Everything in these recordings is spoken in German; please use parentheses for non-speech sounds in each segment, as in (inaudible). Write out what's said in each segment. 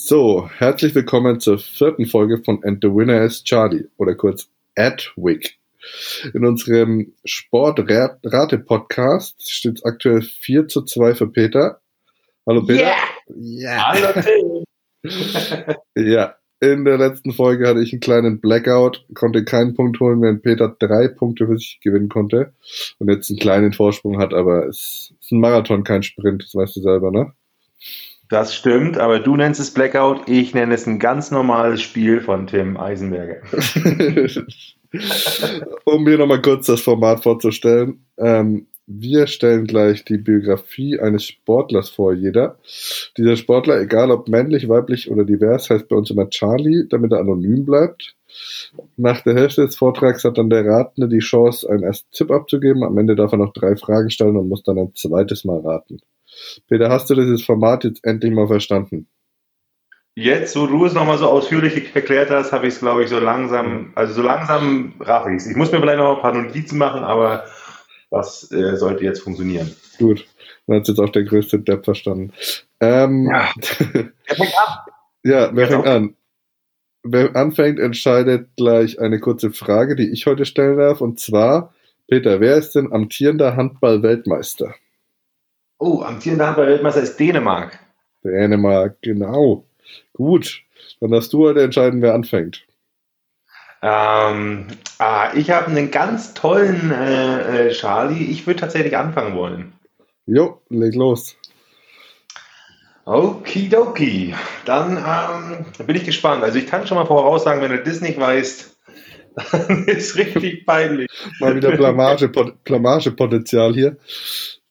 So, herzlich willkommen zur vierten Folge von And the Winner is Charlie oder kurz Adwick. In unserem Sportrate-Podcast steht es aktuell 4 zu 2 für Peter. Hallo Peter. Yeah. Hallo Tim. (laughs) ja, in der letzten Folge hatte ich einen kleinen Blackout, konnte keinen Punkt holen, während Peter drei Punkte für sich gewinnen konnte und jetzt einen kleinen Vorsprung hat, aber es ist ein Marathon, kein Sprint, das weißt du selber, ne? Das stimmt, aber du nennst es Blackout, ich nenne es ein ganz normales Spiel von Tim Eisenberger. (laughs) um mir nochmal kurz das Format vorzustellen. Ähm, wir stellen gleich die Biografie eines Sportlers vor, jeder. Dieser Sportler, egal ob männlich, weiblich oder divers, heißt bei uns immer Charlie, damit er anonym bleibt. Nach der Hälfte des Vortrags hat dann der Ratende die Chance, einen ersten Tipp abzugeben. Am Ende darf er noch drei Fragen stellen und muss dann ein zweites Mal raten. Peter, hast du dieses Format jetzt endlich mal verstanden? Jetzt, wo du es nochmal so ausführlich erklärt hast, habe ich es, glaube ich, so langsam, also so langsam raff ich Ich muss mir vielleicht noch ein paar Notizen machen, aber das äh, sollte jetzt funktionieren. Gut, dann hat jetzt auch der größte Depp verstanden. Ähm, ja. (laughs) Wer fängt an? Ja, wer fängt an? Wer anfängt, entscheidet gleich eine kurze Frage, die ich heute stellen darf. Und zwar, Peter, wer ist denn amtierender Handball-Weltmeister? Oh, amtierender Handball-Weltmeister ist Dänemark. Dänemark, genau. Gut, dann darfst du heute entscheiden, wer anfängt. Ähm, ah, ich habe einen ganz tollen äh, äh, Charlie. Ich würde tatsächlich anfangen wollen. Jo, leg los. Okidoki. Dann ähm, bin ich gespannt. Also ich kann schon mal voraussagen, wenn du das nicht weißt, (laughs) dann ist richtig peinlich. Mal wieder Blamage, Blamagepotenzial hier.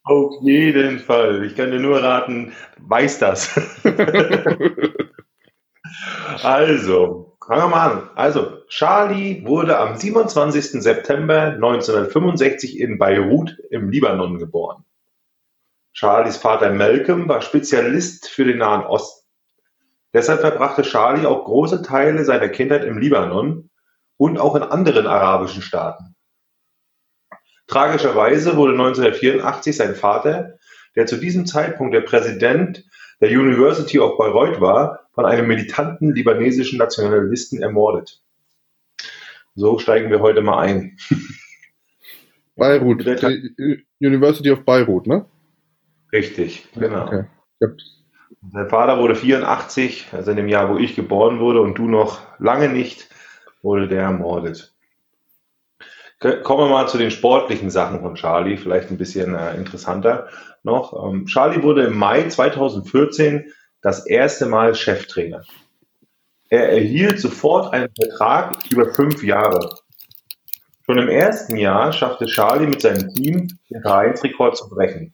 Auf jeden Fall. Ich kann dir nur raten, weiß das. (laughs) also, fangen wir mal an. Also, Charlie wurde am 27. September 1965 in Beirut im Libanon geboren. Charlies Vater Malcolm war Spezialist für den Nahen Osten. Deshalb verbrachte Charlie auch große Teile seiner Kindheit im Libanon und auch in anderen arabischen Staaten. Tragischerweise wurde 1984 sein Vater, der zu diesem Zeitpunkt der Präsident der University of Bayreuth war, von einem militanten libanesischen Nationalisten ermordet. So steigen wir heute mal ein. (laughs) Beirut, University of Beirut, ne? Richtig, genau. Okay. Sein Vater wurde 84, also in dem Jahr, wo ich geboren wurde und du noch lange nicht, wurde der ermordet. Kommen wir mal zu den sportlichen Sachen von Charlie, vielleicht ein bisschen äh, interessanter noch. Ähm, Charlie wurde im Mai 2014 das erste Mal Cheftrainer. Er erhielt sofort einen Vertrag über fünf Jahre. Schon im ersten Jahr schaffte Charlie mit seinem Team den Vereinsrekord zu brechen.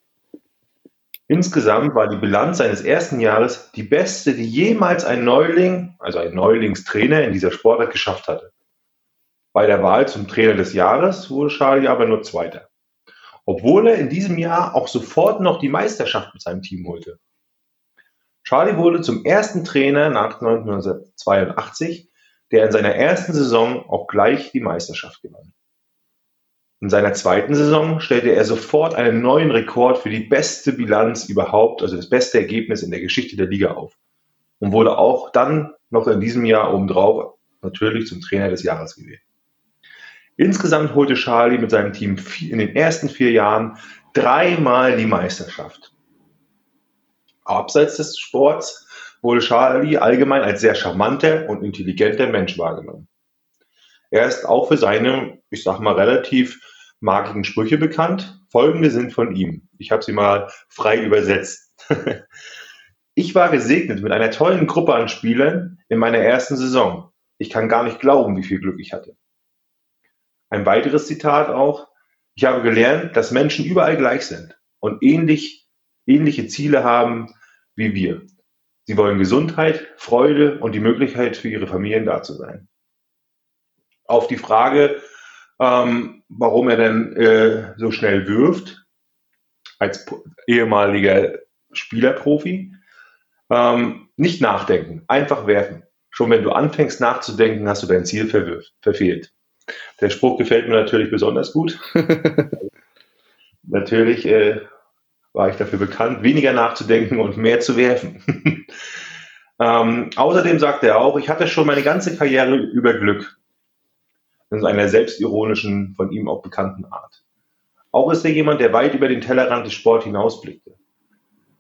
Insgesamt war die Bilanz seines ersten Jahres die beste, die jemals ein Neuling, also ein Neulingstrainer in dieser Sportart geschafft hatte. Bei der Wahl zum Trainer des Jahres wurde Charlie aber nur Zweiter. Obwohl er in diesem Jahr auch sofort noch die Meisterschaft mit seinem Team holte. Charlie wurde zum ersten Trainer nach 1982, der in seiner ersten Saison auch gleich die Meisterschaft gewann. In seiner zweiten Saison stellte er sofort einen neuen Rekord für die beste Bilanz überhaupt, also das beste Ergebnis in der Geschichte der Liga auf. Und wurde auch dann noch in diesem Jahr obendrauf natürlich zum Trainer des Jahres gewählt. Insgesamt holte Charlie mit seinem Team in den ersten vier Jahren dreimal die Meisterschaft. Abseits des Sports wurde Charlie allgemein als sehr charmanter und intelligenter Mensch wahrgenommen. Er ist auch für seine, ich sag mal, relativ magigen Sprüche bekannt. Folgende sind von ihm. Ich habe sie mal frei übersetzt. (laughs) ich war gesegnet mit einer tollen Gruppe an Spielern in meiner ersten Saison. Ich kann gar nicht glauben, wie viel Glück ich hatte. Ein weiteres Zitat auch. Ich habe gelernt, dass Menschen überall gleich sind und ähnlich, ähnliche Ziele haben wie wir. Sie wollen Gesundheit, Freude und die Möglichkeit für ihre Familien da zu sein. Auf die Frage, ähm, warum er denn äh, so schnell wirft, als ehemaliger Spielerprofi, ähm, nicht nachdenken, einfach werfen. Schon wenn du anfängst nachzudenken, hast du dein Ziel verfehlt. Der Spruch gefällt mir natürlich besonders gut. (laughs) natürlich äh, war ich dafür bekannt, weniger nachzudenken und mehr zu werfen. (laughs) Ähm, außerdem sagt er auch, ich hatte schon meine ganze Karriere über Glück. In einer selbstironischen, von ihm auch bekannten Art. Auch ist er jemand, der weit über den Tellerrand des Sports hinausblickte.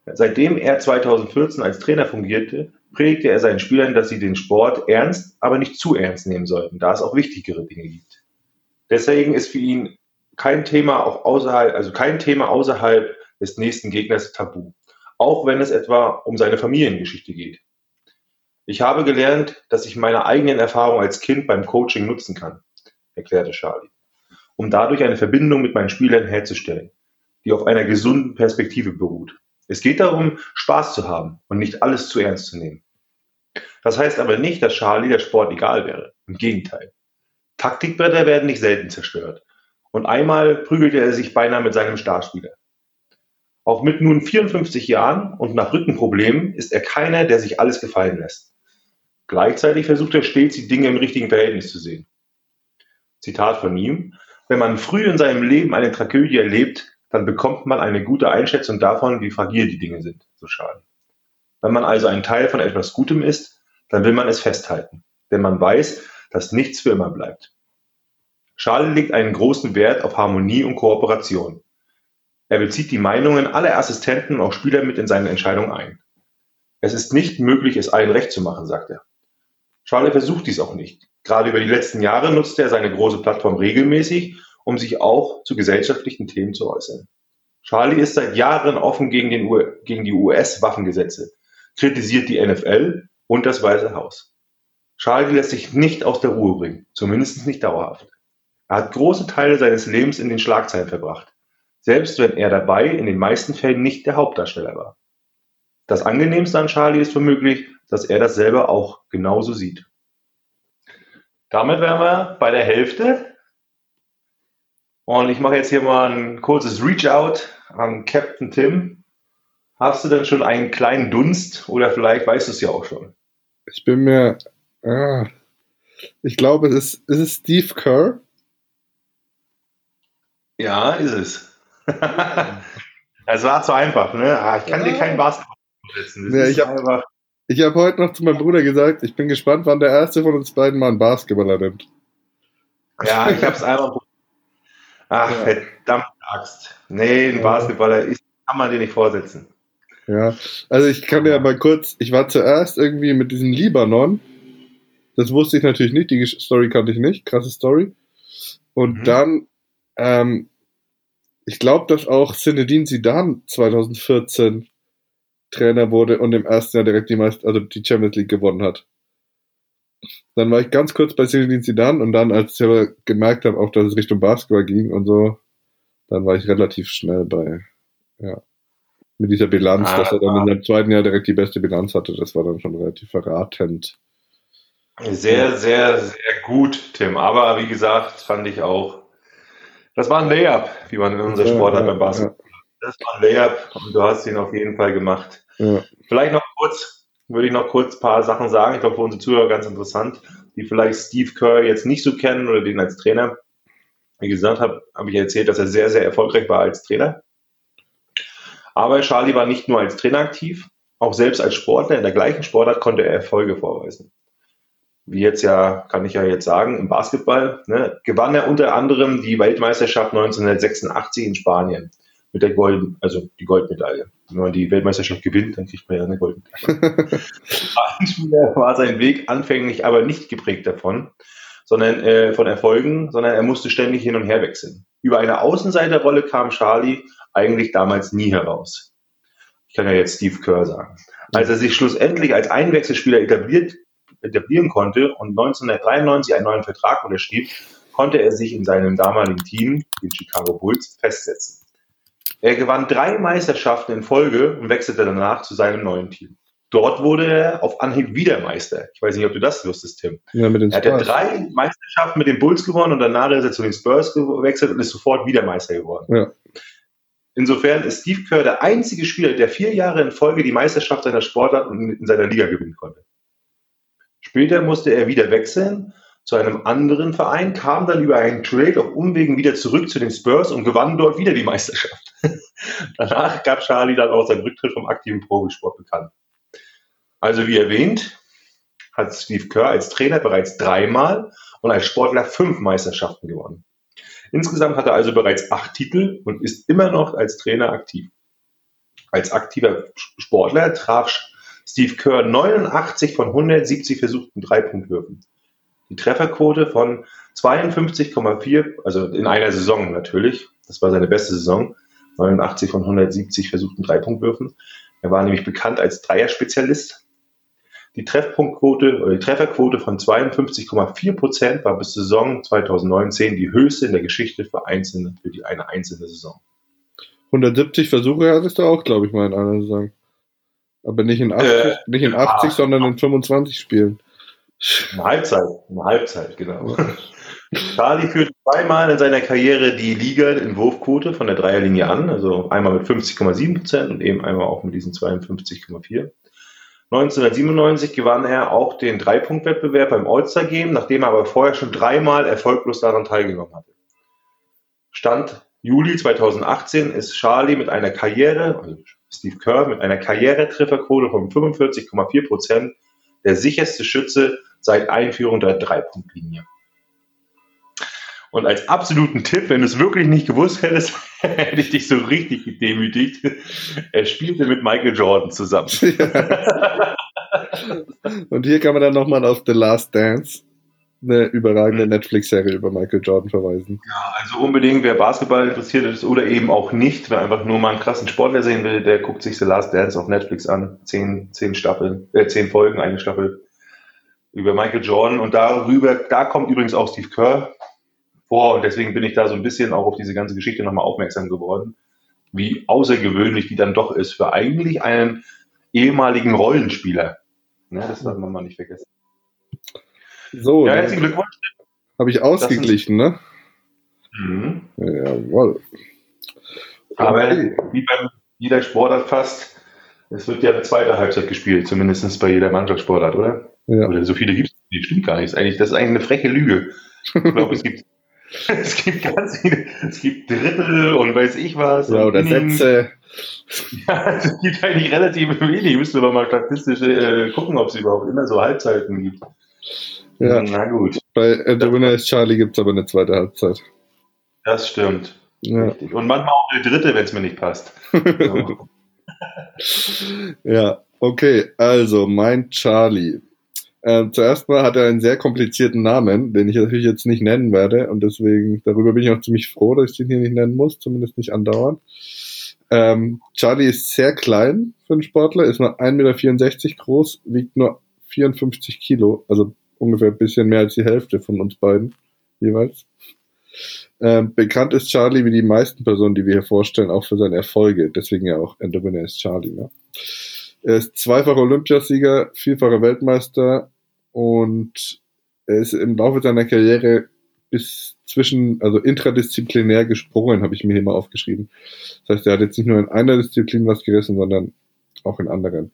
Seitdem er 2014 als Trainer fungierte, predigte er seinen Spielern, dass sie den Sport ernst, aber nicht zu ernst nehmen sollten, da es auch wichtigere Dinge gibt. Deswegen ist für ihn kein Thema auch außerhalb, also kein Thema außerhalb des nächsten Gegners tabu. Auch wenn es etwa um seine Familiengeschichte geht. Ich habe gelernt, dass ich meine eigenen Erfahrungen als Kind beim Coaching nutzen kann, erklärte Charlie, um dadurch eine Verbindung mit meinen Spielern herzustellen, die auf einer gesunden Perspektive beruht. Es geht darum, Spaß zu haben und nicht alles zu ernst zu nehmen. Das heißt aber nicht, dass Charlie der Sport egal wäre. Im Gegenteil. Taktikbretter werden nicht selten zerstört. Und einmal prügelte er sich beinahe mit seinem Starspieler. Auch mit nun 54 Jahren und nach Rückenproblemen ist er keiner, der sich alles gefallen lässt. Gleichzeitig versucht er stets, die Dinge im richtigen Verhältnis zu sehen. Zitat von ihm. Wenn man früh in seinem Leben eine Tragödie erlebt, dann bekommt man eine gute Einschätzung davon, wie fragil die Dinge sind, so Schaden. Wenn man also ein Teil von etwas Gutem ist, dann will man es festhalten, denn man weiß, dass nichts für immer bleibt. Schale legt einen großen Wert auf Harmonie und Kooperation. Er bezieht die Meinungen aller Assistenten und auch Spieler mit in seine Entscheidung ein. Es ist nicht möglich, es allen recht zu machen, sagt er. Schale versucht dies auch nicht. Gerade über die letzten Jahre nutzt er seine große Plattform regelmäßig, um sich auch zu gesellschaftlichen Themen zu äußern. Charlie ist seit Jahren offen gegen, den U gegen die US-Waffengesetze, kritisiert die NFL und das Weiße Haus. Charlie lässt sich nicht aus der Ruhe bringen, zumindest nicht dauerhaft. Er hat große Teile seines Lebens in den Schlagzeilen verbracht, selbst wenn er dabei in den meisten Fällen nicht der Hauptdarsteller war. Das Angenehmste an Charlie ist womöglich, dass er das selber auch genauso sieht. Damit wären wir bei der Hälfte. Und ich mache jetzt hier mal ein kurzes Reach-out an Captain Tim. Hast du denn schon einen kleinen Dunst oder vielleicht weißt du es ja auch schon? Ich bin mir. Ah, ich glaube, es ist, ist es Steve Kerr. Ja, ist es. (laughs) Es war zu einfach, ne? Ah, ich kann ja. dir keinen Basketball setzen. Ja, ich habe hab heute noch zu meinem Bruder gesagt, ich bin gespannt, wann der erste von uns beiden mal einen Basketballer nimmt. Ja, ich habe es einfach. Ach, ja. verdammt Axt. Nee, ein Basketballer ist, kann man dir nicht vorsetzen. Ja, also ich kann ja mal kurz, ich war zuerst irgendwie mit diesem Libanon. Das wusste ich natürlich nicht, die Story kannte ich nicht, krasse Story. Und mhm. dann ähm, ich glaube, dass auch Zinedine Zidane 2014 Trainer wurde und im ersten Jahr direkt die, Meister also die Champions League gewonnen hat. Dann war ich ganz kurz bei Zinedine Zidane und dann, als ich aber gemerkt habe, auch dass es Richtung Basketball ging und so, dann war ich relativ schnell bei, ja, mit dieser Bilanz, ah, dass er dann ah. im zweiten Jahr direkt die beste Bilanz hatte. Das war dann schon relativ verratend. Sehr, sehr, sehr gut, Tim. Aber wie gesagt, fand ich auch das war ein Layup, wie man in unserer Sportart ja, beim Basketball. Ja. Das war ein Layup und du hast ihn auf jeden Fall gemacht. Ja. Vielleicht noch kurz, würde ich noch kurz ein paar Sachen sagen. Ich glaube, für unsere Zuhörer ganz interessant, die vielleicht Steve Kerr jetzt nicht so kennen oder den als Trainer. Wie gesagt, habe hab ich erzählt, dass er sehr, sehr erfolgreich war als Trainer. Aber Charlie war nicht nur als Trainer aktiv, auch selbst als Sportler in der gleichen Sportart konnte er Erfolge vorweisen wie jetzt ja, kann ich ja jetzt sagen, im Basketball, ne, gewann er unter anderem die Weltmeisterschaft 1986 in Spanien mit der Golden, also die Goldmedaille. Wenn man die Weltmeisterschaft gewinnt, dann kriegt man ja eine Goldmedaille. (laughs) war sein Weg anfänglich aber nicht geprägt davon, sondern äh, von Erfolgen, sondern er musste ständig hin und her wechseln. Über eine Außenseiterrolle kam Charlie eigentlich damals nie heraus. Ich kann ja jetzt Steve Kerr sagen. Als er sich schlussendlich als Einwechselspieler etabliert etablieren konnte und 1993 einen neuen Vertrag unterschrieb, konnte er sich in seinem damaligen Team, den Chicago Bulls, festsetzen. Er gewann drei Meisterschaften in Folge und wechselte danach zu seinem neuen Team. Dort wurde er auf Anhieb wieder Meister. Ich weiß nicht, ob du das wusstest, Tim. Ja, mit den er hat drei Meisterschaften mit den Bulls gewonnen und danach ist er zu den Spurs gewechselt und ist sofort wieder Meister geworden. Ja. Insofern ist Steve Kerr der einzige Spieler, der vier Jahre in Folge die Meisterschaft seiner Sportart in seiner Liga gewinnen konnte. Später musste er wieder wechseln zu einem anderen Verein, kam dann über einen Trade auf Umwegen wieder zurück zu den Spurs und gewann dort wieder die Meisterschaft. Danach gab Charlie dann auch seinen Rücktritt vom aktiven Profisport bekannt. Also wie erwähnt, hat Steve Kerr als Trainer bereits dreimal und als Sportler fünf Meisterschaften gewonnen. Insgesamt hat er also bereits acht Titel und ist immer noch als Trainer aktiv. Als aktiver Sportler traf Steve Kerr 89 von 170 versuchten Dreipunktwürfen. Die Trefferquote von 52,4, also in einer Saison natürlich, das war seine beste Saison, 89 von 170 versuchten Dreipunktwürfen. Er war nämlich bekannt als Dreierspezialist. Die Treffpunktquote oder die Trefferquote von 52,4 Prozent war bis Saison 2019 die höchste in der Geschichte für einzelne, für die eine einzelne Saison. 170 Versuche hattest du auch, glaube ich, mal in einer Saison. Aber nicht in 80, äh, nicht in 80 ja, sondern in 25 Spielen. Eine Halbzeit, eine Halbzeit, genau. (laughs) Charlie führt zweimal in seiner Karriere die Liga in Wurfquote von der Dreierlinie an, also einmal mit 50,7 Prozent und eben einmal auch mit diesen 52,4. 1997 gewann er auch den Dreipunktwettbewerb beim All-Star Game, nachdem er aber vorher schon dreimal erfolglos daran teilgenommen hatte. Stand Juli 2018 ist Charlie mit einer Karriere, also Steve Kerr mit einer Karrieretrefferquote von 45,4 Prozent der sicherste Schütze seit Einführung der Dreipunktlinie. Und als absoluten Tipp, wenn du es wirklich nicht gewusst hättest, (laughs) hätte ich dich so richtig gedemütigt. Er spielte mit Michael Jordan zusammen. (laughs) Ja. Und hier kann man dann nochmal auf The Last Dance, eine überragende Netflix-Serie über Michael Jordan verweisen. Ja, also unbedingt, wer Basketball interessiert ist oder eben auch nicht, wer einfach nur mal einen krassen Sportler sehen will, der guckt sich The Last Dance auf Netflix an. Zehn, zehn Staffeln, äh, zehn Folgen, eine Staffel über Michael Jordan. Und darüber, da kommt übrigens auch Steve Kerr vor und deswegen bin ich da so ein bisschen auch auf diese ganze Geschichte nochmal aufmerksam geworden, wie außergewöhnlich die dann doch ist für eigentlich einen ehemaligen Rollenspieler. Ja, das darf man mal nicht vergessen. So, ja, herzlichen Glückwunsch. Habe ich ausgeglichen, ne? Mhm. Jawohl. Aber wie bei jeder Sportart fast, es wird ja eine zweite Halbzeit gespielt, zumindest bei jeder Mannschaftssportart, oder? Ja. Oder so viele gibt es nicht, stimmt gar nicht. Das ist, eigentlich eine freche Lüge. Ich glaube, es gibt (laughs) Es gibt ganz viele, es gibt Drittel und weiß ich was. Ja, oder Sätze. (laughs) Ja, es gibt eigentlich relativ wenig. Müsste man mal statistisch äh, gucken, ob es überhaupt immer so Halbzeiten gibt. Ja, na gut. Bei äh, The Winner is Charlie gibt es aber eine zweite Halbzeit. Das stimmt. Ja. Richtig. Und manchmal auch eine dritte, wenn es mir nicht passt. (laughs) ja, okay. Also, mein Charlie. Äh, zuerst mal hat er einen sehr komplizierten Namen, den ich natürlich jetzt nicht nennen werde und deswegen, darüber bin ich auch ziemlich froh, dass ich den hier nicht nennen muss, zumindest nicht andauernd. Ähm, Charlie ist sehr klein für einen Sportler, ist nur 1,64 Meter groß, wiegt nur 54 Kilo, also ungefähr ein bisschen mehr als die Hälfte von uns beiden jeweils. Ähm, bekannt ist Charlie wie die meisten Personen, die wir hier vorstellen, auch für seine Erfolge, deswegen ja auch And the Winner is Charlie. Ne? Er ist zweifacher Olympiasieger, vielfacher Weltmeister, und er ist im Laufe seiner Karriere bis zwischen, also intradisziplinär gesprungen, habe ich mir hier mal aufgeschrieben. Das heißt, er hat jetzt nicht nur in einer Disziplin was gerissen, sondern auch in anderen.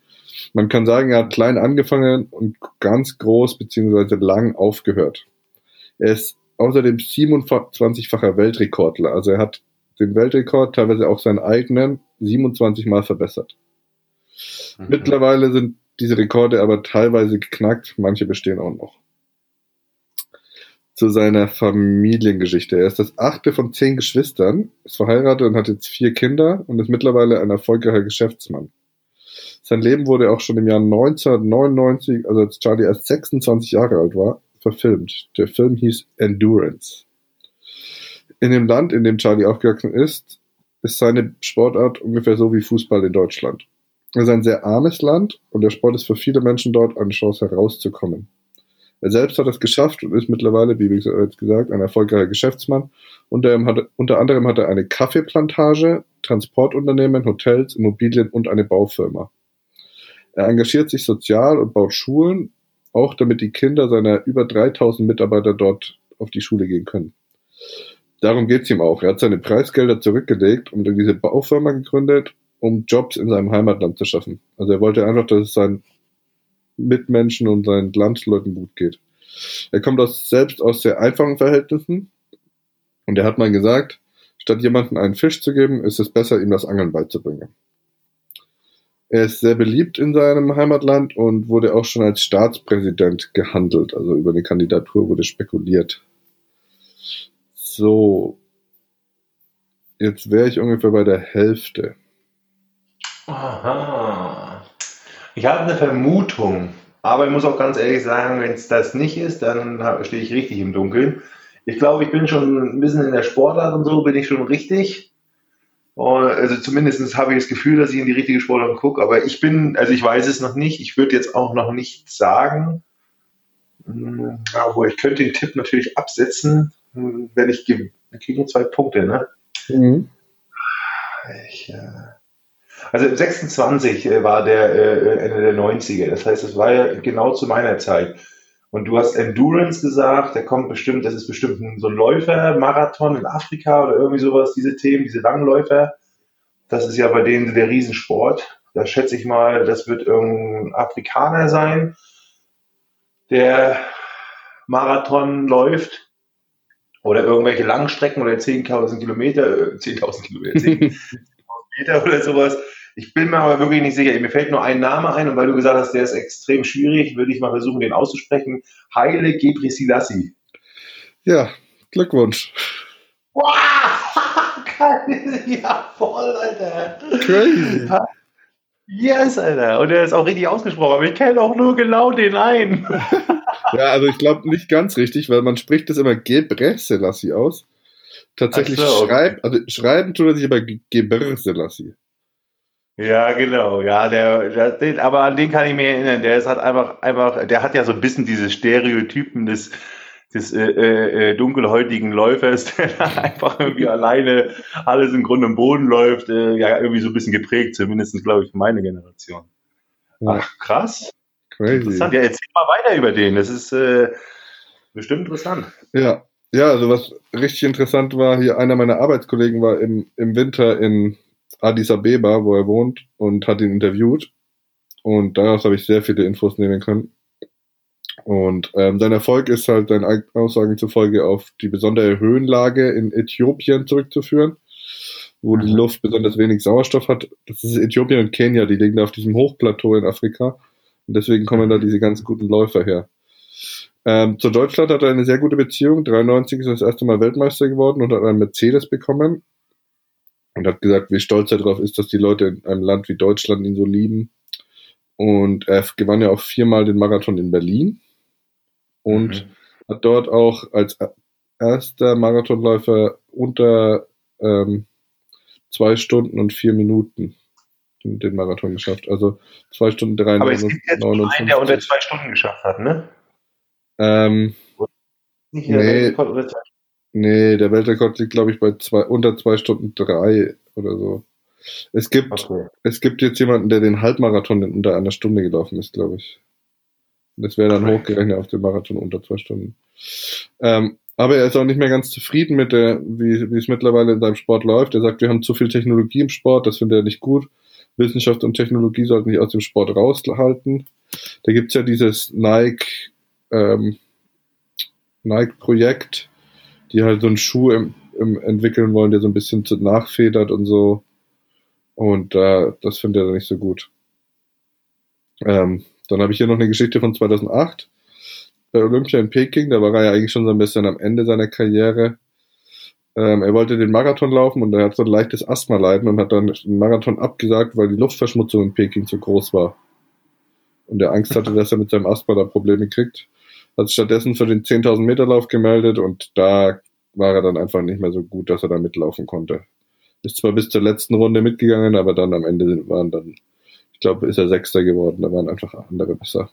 Man kann sagen, er hat klein angefangen und ganz groß beziehungsweise lang aufgehört. Er ist außerdem 27-facher Weltrekordler. Also er hat den Weltrekord, teilweise auch seinen eigenen, 27 Mal verbessert. Mhm. Mittlerweile sind diese Rekorde aber teilweise geknackt, manche bestehen auch noch. Zu seiner Familiengeschichte. Er ist das achte von zehn Geschwistern, ist verheiratet und hat jetzt vier Kinder und ist mittlerweile ein erfolgreicher Geschäftsmann. Sein Leben wurde auch schon im Jahr 1999, also als Charlie erst 26 Jahre alt war, verfilmt. Der Film hieß Endurance. In dem Land, in dem Charlie aufgewachsen ist, ist seine Sportart ungefähr so wie Fußball in Deutschland. Es ist ein sehr armes Land und der Sport ist für viele Menschen dort eine Chance herauszukommen. Er selbst hat es geschafft und ist mittlerweile, wie bereits gesagt, ein erfolgreicher Geschäftsmann. Unter, unter anderem hat er eine Kaffeeplantage, Transportunternehmen, Hotels, Immobilien und eine Baufirma. Er engagiert sich sozial und baut Schulen, auch damit die Kinder seiner über 3000 Mitarbeiter dort auf die Schule gehen können. Darum geht es ihm auch. Er hat seine Preisgelder zurückgelegt und diese Baufirma gegründet um Jobs in seinem Heimatland zu schaffen. Also er wollte einfach, dass es seinen Mitmenschen und seinen Landsleuten gut geht. Er kommt aus, selbst aus sehr einfachen Verhältnissen und er hat mal gesagt, statt jemandem einen Fisch zu geben, ist es besser, ihm das Angeln beizubringen. er ist sehr beliebt in seinem Heimatland und wurde auch schon als Staatspräsident gehandelt. Also über eine Kandidatur wurde spekuliert. So. Jetzt wäre ich ungefähr bei der Hälfte. Aha. Ich habe eine Vermutung, aber ich muss auch ganz ehrlich sagen, wenn es das nicht ist, dann stehe ich richtig im Dunkeln. Ich glaube, ich bin schon ein bisschen in der Sportart und so, bin ich schon richtig. Also zumindest habe ich das Gefühl, dass ich in die richtige Sportart gucke, aber ich bin, also ich weiß es noch nicht. Ich würde jetzt auch noch nicht sagen, hm, aber ich könnte den Tipp natürlich absetzen, hm, wenn ich wir kriegen zwei Punkte, ne? Mhm. Ich, äh, also 26 äh, war der äh, Ende der 90er. Das heißt, es war ja genau zu meiner Zeit. Und du hast Endurance gesagt, der kommt bestimmt, das ist bestimmt ein, so ein Läufer-Marathon in Afrika oder irgendwie sowas, diese Themen, diese Langläufer. Das ist ja bei denen der Riesensport. Da schätze ich mal, das wird irgendein Afrikaner sein, der Marathon läuft. Oder irgendwelche Langstrecken oder 10.000 Kilometer, 10.000 Kilometer, 10.000 (laughs) Meter oder sowas. Ich bin mir aber wirklich nicht sicher. Mir fällt nur ein Name ein und weil du gesagt hast, der ist extrem schwierig, würde ich mal versuchen, den auszusprechen. Heile Gebri Selassie. Ja, Glückwunsch. Wow! (laughs) ja, voll, Alter. Crazy. Yes, Alter. Und er ist auch richtig ausgesprochen, aber ich kenne auch nur genau den einen. (laughs) ja, also ich glaube nicht ganz richtig, weil man spricht das immer Gebre Selassie aus. Tatsächlich so, okay. schreibt, also schreiben tut er sich aber Gebre Selassie. Ja, genau. Ja, der, der den, aber an den kann ich mich erinnern. Der ist halt einfach, einfach, der hat ja so ein bisschen diese Stereotypen des, des äh, äh, äh dunkelhäutigen Läufers, (laughs) der da einfach irgendwie (laughs) alleine alles im Grunde im Boden läuft. Äh, ja, irgendwie so ein bisschen geprägt, zumindest glaube ich für meine Generation. Ach, krass. Crazy. Interessant. Ja, erzähl mal weiter über den. Das ist äh, bestimmt interessant. Ja. Ja, also was richtig interessant war, hier einer meiner Arbeitskollegen war im, im Winter in Addis Abeba, wo er wohnt, und hat ihn interviewt. Und daraus habe ich sehr viele Infos nehmen können. Und ähm, sein Erfolg ist halt seinen Aussagen zufolge auf die besondere Höhenlage in Äthiopien zurückzuführen, wo mhm. die Luft besonders wenig Sauerstoff hat. Das ist Äthiopien und Kenia, die liegen da auf diesem Hochplateau in Afrika. Und deswegen kommen da diese ganz guten Läufer her. Ähm, zu Deutschland hat er eine sehr gute Beziehung. 93 ist er das erste Mal Weltmeister geworden und hat einen Mercedes bekommen und hat gesagt, wie stolz er darauf ist, dass die Leute in einem Land wie Deutschland ihn so lieben. Und er gewann ja auch viermal den Marathon in Berlin und mhm. hat dort auch als erster Marathonläufer unter ähm, zwei Stunden und vier Minuten den, den Marathon geschafft. Also zwei Stunden drei Aber es gibt jetzt einen, der unter zwei Stunden geschafft hat, ne? Ähm, Nicht nee, unter zwei Nee, der Weltrekord liegt, glaube ich, bei zwei, unter zwei Stunden drei oder so. Es gibt, okay. es gibt jetzt jemanden, der den Halbmarathon in unter einer Stunde gelaufen ist, glaube ich. Das wäre dann okay. hochgerechnet auf den Marathon unter zwei Stunden. Ähm, aber er ist auch nicht mehr ganz zufrieden mit der, wie, wie es mittlerweile in seinem Sport läuft. Er sagt, wir haben zu viel Technologie im Sport, das findet er nicht gut. Wissenschaft und Technologie sollten sich aus dem Sport raushalten. Da gibt's ja dieses Nike, ähm, Nike-Projekt, die halt so einen Schuh im, im entwickeln wollen, der so ein bisschen nachfedert und so. Und äh, das findet er nicht so gut. Ähm, dann habe ich hier noch eine Geschichte von 2008 bei Olympia in Peking. Da war er ja eigentlich schon so ein bisschen am Ende seiner Karriere. Ähm, er wollte den Marathon laufen und er hat so ein leichtes Asthma leiden und hat dann den Marathon abgesagt, weil die Luftverschmutzung in Peking zu groß war. Und er Angst hatte, dass er mit seinem Asthma da Probleme kriegt hat stattdessen für den 10.000 Meter Lauf gemeldet und da war er dann einfach nicht mehr so gut, dass er da mitlaufen konnte. Ist zwar bis zur letzten Runde mitgegangen, aber dann am Ende waren dann, ich glaube, ist er Sechster geworden, da waren einfach andere besser.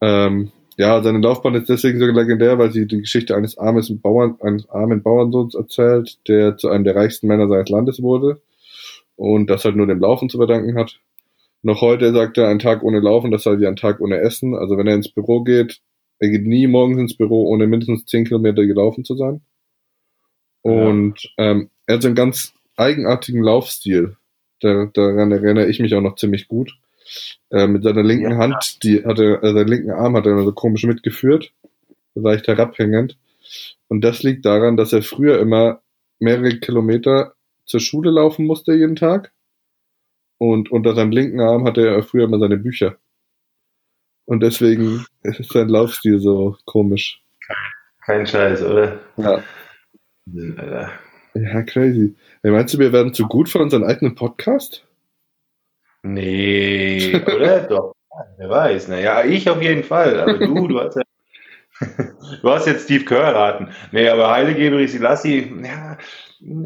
Ähm, ja, seine Laufbahn ist deswegen so legendär, weil sie die Geschichte eines armen, Bauern, eines armen Bauernsohns erzählt, der zu einem der reichsten Männer seines Landes wurde und das halt nur dem Laufen zu verdanken hat. Noch heute sagt er, ein Tag ohne Laufen, das sei wie ein Tag ohne Essen. Also wenn er ins Büro geht, er geht nie morgens ins Büro, ohne mindestens 10 Kilometer gelaufen zu sein. Und ja. ähm, er hat so einen ganz eigenartigen Laufstil. Da, daran erinnere ich mich auch noch ziemlich gut. Äh, mit seiner linken ja. Hand, die hatte, äh, seinen linken Arm hat er so komisch mitgeführt, leicht herabhängend. Und das liegt daran, dass er früher immer mehrere Kilometer zur Schule laufen musste jeden Tag und unter seinem linken Arm hatte er früher immer seine Bücher. Und deswegen ist sein Laufstil so komisch. Kein Scheiß, oder? Ja. Alter. Ja, crazy. Hey, meinst du, wir werden zu gut für unseren eigenen Podcast? Nee, (laughs) oder? Doch. Wer weiß. Naja, ich auf jeden Fall. Aber du, du hast ja (laughs) Du hast jetzt Steve Kerr erraten. Nee, aber Heile Gebrich Selassie, ja,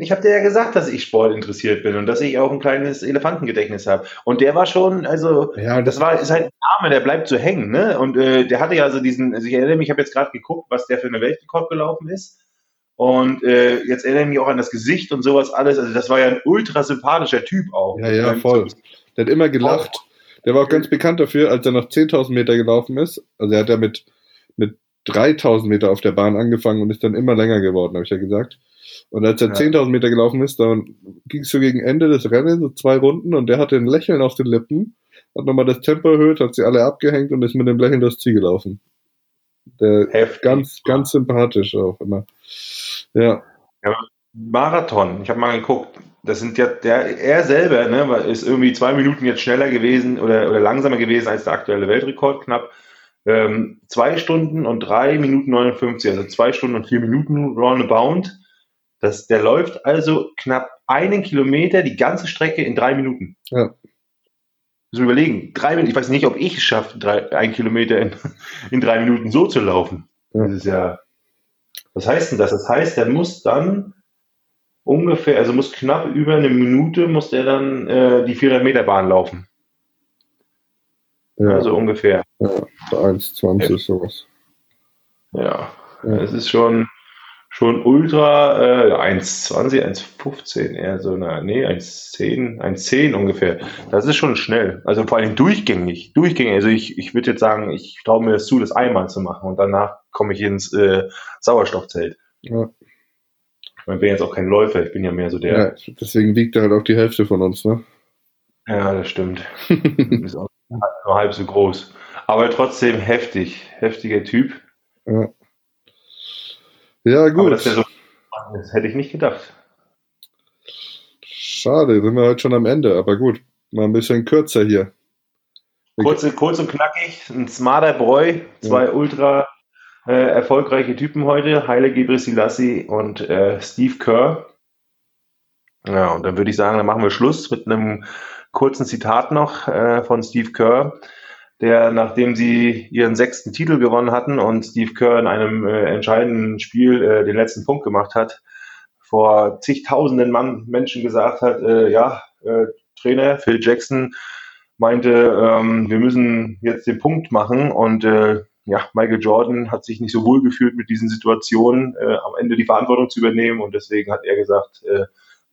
ich habe dir ja gesagt, dass ich Sport interessiert bin und dass ich auch ein kleines Elefantengedächtnis habe. Und der war schon, also, ja, das, das war, ist halt ein Name, der bleibt so hängen, ne? Und äh, der hatte ja so diesen, also ich erinnere mich, ich habe jetzt gerade geguckt, was der für eine Weltrekord gelaufen ist. Und äh, jetzt erinnere ich mich auch an das Gesicht und sowas alles. Also das war ja ein ultra sympathischer Typ auch. Ja, ja, voll. Der hat immer gelacht. Der war auch ganz bekannt dafür, als er noch 10.000 Meter gelaufen ist. Also er hat ja mit, mit 3000 Meter auf der Bahn angefangen und ist dann immer länger geworden, habe ich ja gesagt. Und als er ja. 10.000 Meter gelaufen ist, dann ging es so gegen Ende des Rennens, so zwei Runden, und der hatte ein Lächeln auf den Lippen, hat nochmal das Tempo erhöht, hat sie alle abgehängt und ist mit dem Lächeln durchs Ziel gelaufen. Der Heftig. ganz, ganz sympathisch auch immer. Ja. ja Marathon, ich habe mal geguckt, das sind ja, der, er selber, ne, ist irgendwie zwei Minuten jetzt schneller gewesen oder, oder langsamer gewesen als der aktuelle Weltrekord knapp. Ähm, zwei Stunden und drei Minuten 59, also zwei Stunden und vier Minuten roundabout. Das, der läuft also knapp einen Kilometer die ganze Strecke in drei Minuten. Ja. Müssen wir überlegen, drei Minuten, ich weiß nicht, ob ich es schaffe, drei, ein Kilometer in, (laughs) in drei Minuten so zu laufen. Ja. Das ist ja, was heißt denn das? Das heißt, der muss dann ungefähr, also muss knapp über eine Minute, muss der dann äh, die 400 Meter Bahn laufen. Ja. Also ungefähr. Ja, 1,20 ja. sowas. Ja, es ist schon, schon ultra äh, 1,20, 1,15 eher so, na, nee, 1,10, 1,10 ungefähr. Das ist schon schnell. Also vor allem durchgängig. Durchgängig. Also ich, ich würde jetzt sagen, ich traue mir das zu, das einmal zu machen und danach komme ich ins äh, Sauerstoffzelt. Ja. Ich bin jetzt auch kein Läufer, ich bin ja mehr so der. Ja, deswegen wiegt er halt auch die Hälfte von uns, ne? Ja, das stimmt. (laughs) ist auch nur halb so groß. Aber trotzdem heftig. Heftiger Typ. Ja, ja gut. Aber dass der so das hätte ich nicht gedacht. Schade, sind wir heute schon am Ende, aber gut. Mal ein bisschen kürzer hier. Kurz, kurz und knackig, ein smarter Bräu, zwei ja. ultra äh, erfolgreiche Typen heute, Heile Gebrselassie und äh, Steve Kerr. Ja, und dann würde ich sagen, dann machen wir Schluss mit einem kurzen Zitat noch äh, von Steve Kerr, der, nachdem sie ihren sechsten Titel gewonnen hatten und Steve Kerr in einem äh, entscheidenden Spiel äh, den letzten Punkt gemacht hat, vor zigtausenden Mann, Menschen gesagt hat, äh, ja, äh, Trainer Phil Jackson meinte, ähm, wir müssen jetzt den Punkt machen und äh, ja, Michael Jordan hat sich nicht so wohl gefühlt mit diesen Situationen, äh, am Ende die Verantwortung zu übernehmen und deswegen hat er gesagt,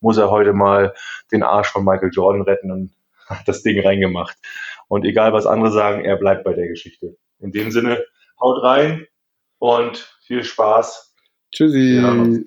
muss er heute mal den Arsch von Michael Jordan retten und (laughs) hat das Ding reingemacht. Und egal, was andere sagen, er bleibt bei der Geschichte. In dem Sinne, haut rein und viel Spaß. Tschüssi.